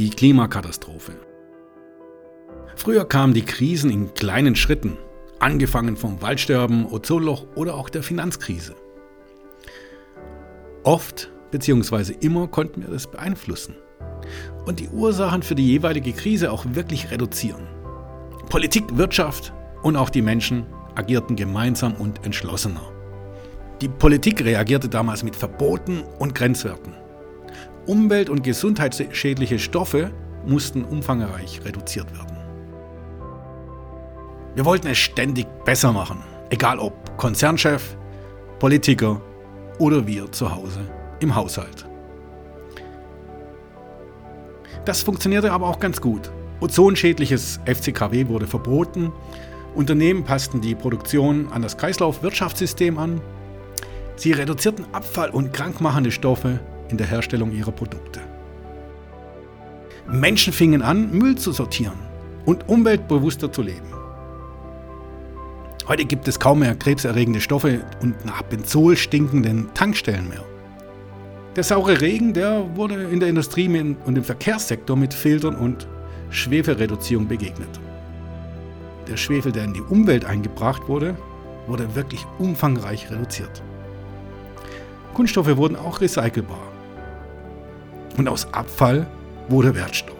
Die Klimakatastrophe. Früher kamen die Krisen in kleinen Schritten, angefangen vom Waldsterben, Ozonloch oder auch der Finanzkrise. Oft bzw. immer konnten wir das beeinflussen und die Ursachen für die jeweilige Krise auch wirklich reduzieren. Politik, Wirtschaft und auch die Menschen agierten gemeinsam und entschlossener. Die Politik reagierte damals mit Verboten und Grenzwerten. Umwelt- und gesundheitsschädliche Stoffe mussten umfangreich reduziert werden. Wir wollten es ständig besser machen, egal ob Konzernchef, Politiker oder wir zu Hause im Haushalt. Das funktionierte aber auch ganz gut. Ozonschädliches FCKW wurde verboten, Unternehmen passten die Produktion an das Kreislaufwirtschaftssystem an, sie reduzierten Abfall und krankmachende Stoffe in der Herstellung ihrer Produkte. Menschen fingen an, Müll zu sortieren und umweltbewusster zu leben. Heute gibt es kaum mehr krebserregende Stoffe und nach Benzol stinkenden Tankstellen mehr. Der saure Regen, der wurde in der Industrie und im Verkehrssektor mit Filtern und Schwefelreduzierung begegnet. Der Schwefel, der in die Umwelt eingebracht wurde, wurde wirklich umfangreich reduziert. Kunststoffe wurden auch recycelbar. Und aus Abfall wurde Wertstoff.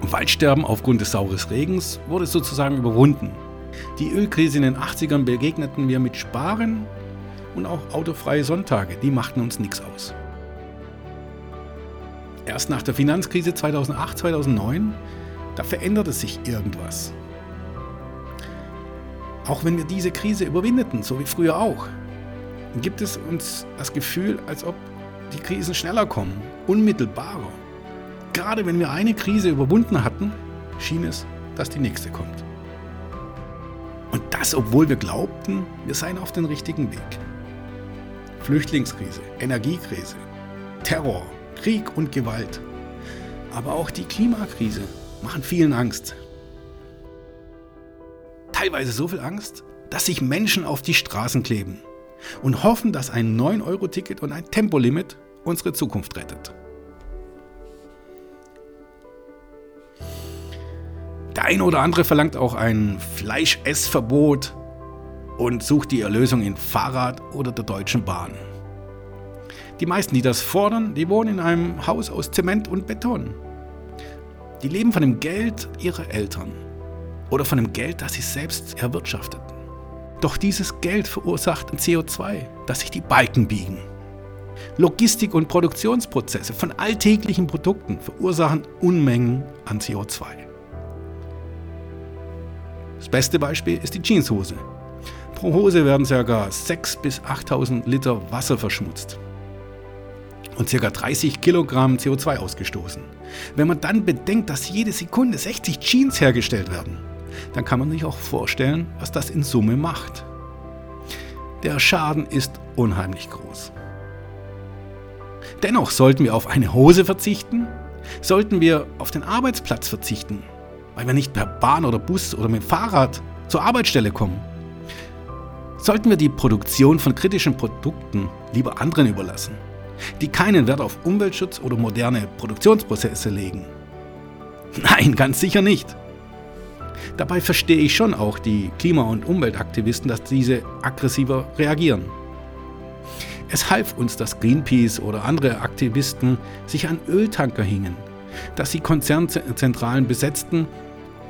Waldsterben aufgrund des saures Regens wurde sozusagen überwunden die Ölkrise in den 80ern begegneten wir mit Sparen und auch autofreie Sonntage, die machten uns nichts aus. Erst nach der Finanzkrise 2008, 2009, da veränderte sich irgendwas. Auch wenn wir diese Krise überwindeten, so wie früher auch, gibt es uns das Gefühl, als ob die Krisen schneller kommen, unmittelbarer. Gerade wenn wir eine Krise überwunden hatten, schien es, dass die nächste kommt. Und das, obwohl wir glaubten, wir seien auf dem richtigen Weg. Flüchtlingskrise, Energiekrise, Terror, Krieg und Gewalt. Aber auch die Klimakrise machen vielen Angst. Teilweise so viel Angst, dass sich Menschen auf die Straßen kleben und hoffen, dass ein 9-Euro-Ticket und ein Tempolimit unsere Zukunft rettet. Der eine oder andere verlangt auch ein Fleischessverbot und sucht die Erlösung in Fahrrad oder der Deutschen Bahn. Die meisten, die das fordern, die wohnen in einem Haus aus Zement und Beton. Die leben von dem Geld ihrer Eltern oder von dem Geld, das sie selbst erwirtschafteten. Doch dieses Geld verursacht ein CO2, das sich die Balken biegen. Logistik- und Produktionsprozesse von alltäglichen Produkten verursachen Unmengen an CO2. Das beste Beispiel ist die Jeanshose. Pro Hose werden ca. 6.000 bis 8.000 Liter Wasser verschmutzt und ca. 30 Kilogramm CO2 ausgestoßen. Wenn man dann bedenkt, dass jede Sekunde 60 Jeans hergestellt werden, dann kann man sich auch vorstellen, was das in Summe macht. Der Schaden ist unheimlich groß. Dennoch sollten wir auf eine Hose verzichten, sollten wir auf den Arbeitsplatz verzichten, weil wir nicht per Bahn oder Bus oder mit Fahrrad zur Arbeitsstelle kommen. Sollten wir die Produktion von kritischen Produkten lieber anderen überlassen, die keinen Wert auf Umweltschutz oder moderne Produktionsprozesse legen? Nein, ganz sicher nicht. Dabei verstehe ich schon auch die Klima- und Umweltaktivisten, dass diese aggressiver reagieren. Es half uns, dass Greenpeace oder andere Aktivisten sich an Öltanker hingen, dass sie Konzernzentralen besetzten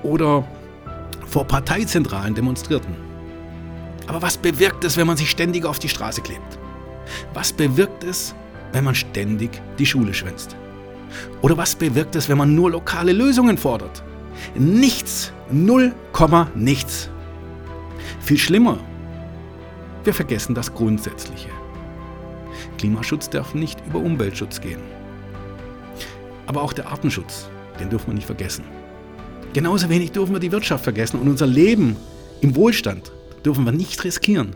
oder vor Parteizentralen demonstrierten. Aber was bewirkt es, wenn man sich ständig auf die Straße klebt? Was bewirkt es, wenn man ständig die Schule schwänzt? Oder was bewirkt es, wenn man nur lokale Lösungen fordert? Nichts, null Komma nichts. Viel schlimmer, wir vergessen das Grundsätzliche. Klimaschutz darf nicht über Umweltschutz gehen. Aber auch der Artenschutz, den dürfen wir nicht vergessen. Genauso wenig dürfen wir die Wirtschaft vergessen und unser Leben im Wohlstand dürfen wir nicht riskieren.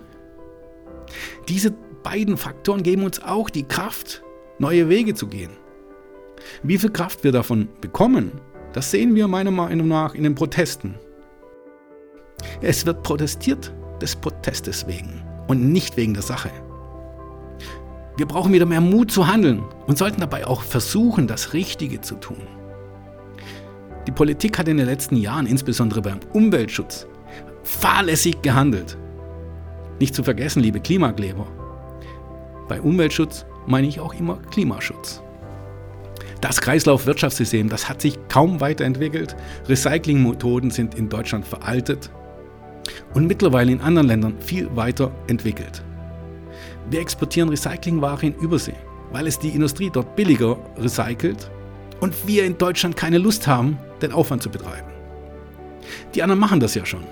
Diese beiden Faktoren geben uns auch die Kraft, neue Wege zu gehen. Wie viel Kraft wir davon bekommen, das sehen wir meiner Meinung nach in den Protesten. Es wird protestiert des Protestes wegen und nicht wegen der Sache. Wir brauchen wieder mehr Mut zu handeln und sollten dabei auch versuchen, das Richtige zu tun. Die Politik hat in den letzten Jahren, insbesondere beim Umweltschutz, fahrlässig gehandelt. Nicht zu vergessen, liebe Klimakleber, bei Umweltschutz meine ich auch immer Klimaschutz. Das Kreislaufwirtschaftssystem, das hat sich kaum weiterentwickelt. Recyclingmethoden sind in Deutschland veraltet und mittlerweile in anderen Ländern viel weiter entwickelt. Wir exportieren Recyclingware in Übersee, weil es die Industrie dort billiger recycelt und wir in Deutschland keine Lust haben, den Aufwand zu betreiben. Die anderen machen das ja schon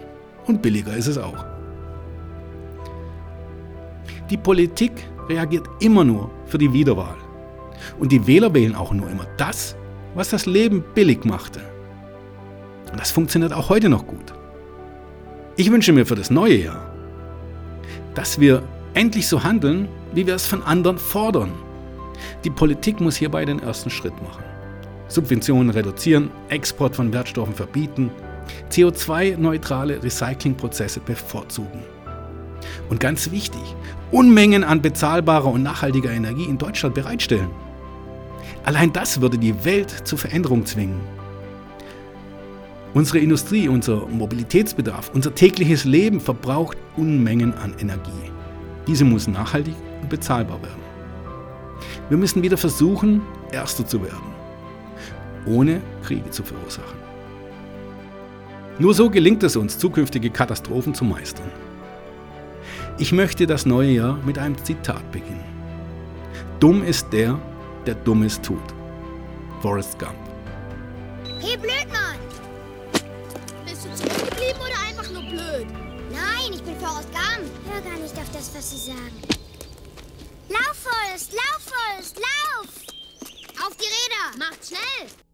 und billiger ist es auch. Die Politik reagiert immer nur für die Wiederwahl. Und die Wähler wählen auch nur immer das, was das Leben billig machte. Und das funktioniert auch heute noch gut. Ich wünsche mir für das neue Jahr, dass wir endlich so handeln, wie wir es von anderen fordern. Die Politik muss hierbei den ersten Schritt machen. Subventionen reduzieren, Export von Wertstoffen verbieten, CO2-neutrale Recyclingprozesse bevorzugen. Und ganz wichtig, Unmengen an bezahlbarer und nachhaltiger Energie in Deutschland bereitstellen. Allein das würde die Welt zur Veränderung zwingen. Unsere Industrie, unser Mobilitätsbedarf, unser tägliches Leben verbraucht Unmengen an Energie. Diese muss nachhaltig und bezahlbar werden. Wir müssen wieder versuchen, Erster zu werden, ohne Kriege zu verursachen. Nur so gelingt es uns, zukünftige Katastrophen zu meistern. Ich möchte das neue Jahr mit einem Zitat beginnen. Dumm ist der, der Dummes tut. Forrest Gump. Hey, Blödmann! Bist du zurückgeblieben oder einfach nur blöd? Nein, ich bin Forrest Gump. Hör gar nicht auf das, was sie sagen. Lauf, Forrest, lauf, Forrest, lauf! Auf die Räder! Macht schnell!